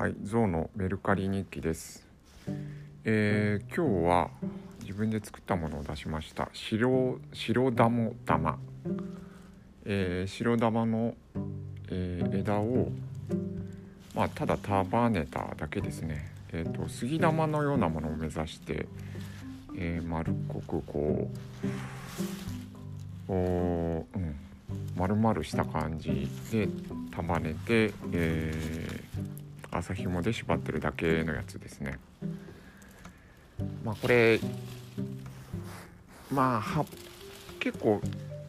はい、ゾウのメルカリ日記です。えー今日は自分で作ったものを出しました。白白玉玉、えー白玉の、えー枝をまあただ束ねただけですね。えっ、と杉玉のようなものを目指して、えー丸っこくこう、こううん丸々した感じで束ねて、えー麻紐で縛ってるだけのやつですね。まあこれまあは結構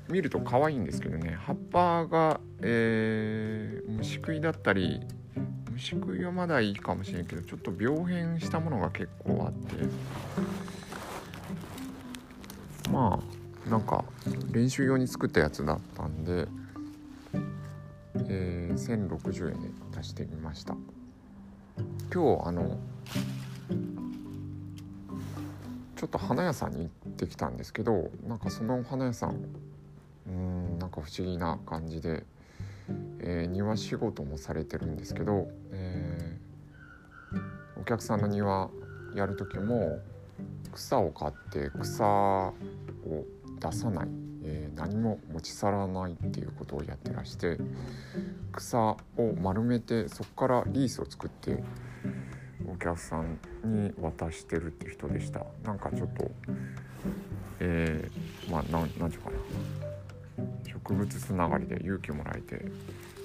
見ると可愛いんですけどね。葉っぱが、えー虫食いだったり虫食いはまだいいかもしれんけどちょっと病変したものが結構あって。まあなんか練習用に作ったやつだったんで、えー1060円で出してみました。今日あのちょっと花屋さんに行ってきたんですけどなんかその花屋さんうーんなんか不思議な感じで、えー庭仕事もされてるんですけど、えーお客さんの庭やる時も草を買って草を出さない、えー何も持ち去らないっていうことをやってらして草を丸めてそこからリースを作ってお客さんに渡してるって人でした。なんかちょっとえー、まあなんなんていうかな。植物つながりで勇気もらえて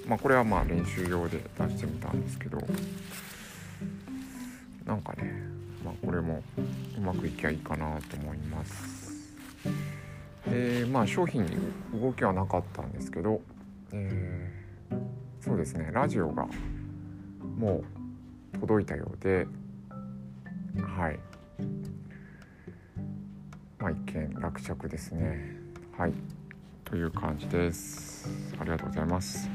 まあこれはまあ練習用で出してみたんですけどなんかねまあこれもうまくいきゃいいかなと思います。えーまあ商品に動きはなかったんですけど、えーそうですねラジオがもう届いたようではい。まあ一見落着ですね。はい。という感じです。ありがとうございます。